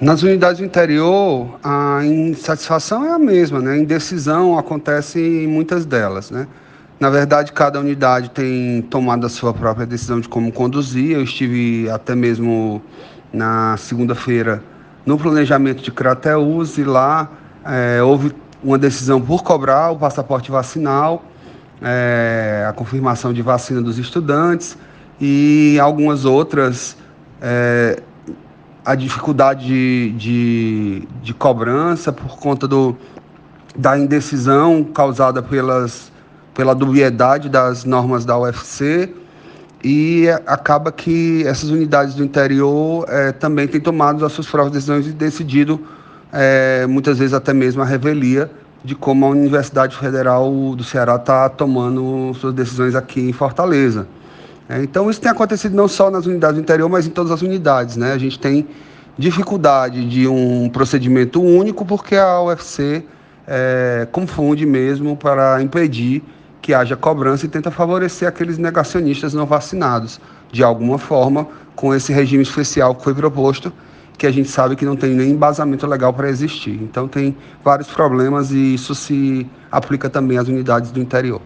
Nas unidades do interior, a insatisfação é a mesma, né? A indecisão acontece em muitas delas, né? Na verdade, cada unidade tem tomado a sua própria decisão de como conduzir. Eu estive até mesmo na segunda-feira no planejamento de Crateus e lá é, houve uma decisão por cobrar o passaporte vacinal, é, a confirmação de vacina dos estudantes e algumas outras. É, a dificuldade de, de, de, cobrança por conta do, da indecisão causada pelas pela dubiedade das normas da UFC e acaba que essas unidades do interior é, também têm tomado as suas próprias decisões e decidido, é, muitas vezes até mesmo a revelia de como a Universidade Federal do Ceará está tomando suas decisões aqui em Fortaleza. É, então isso tem acontecido não só nas unidades do interior, mas em todas as unidades. Né? A gente tem dificuldade de um procedimento único porque a UFC é, confunde mesmo para impedir que haja cobrança e tenta favorecer aqueles negacionistas não vacinados, de alguma forma, com esse regime especial que foi proposto, que a gente sabe que não tem nem embasamento legal para existir. Então tem vários problemas e isso se aplica também às unidades do interior.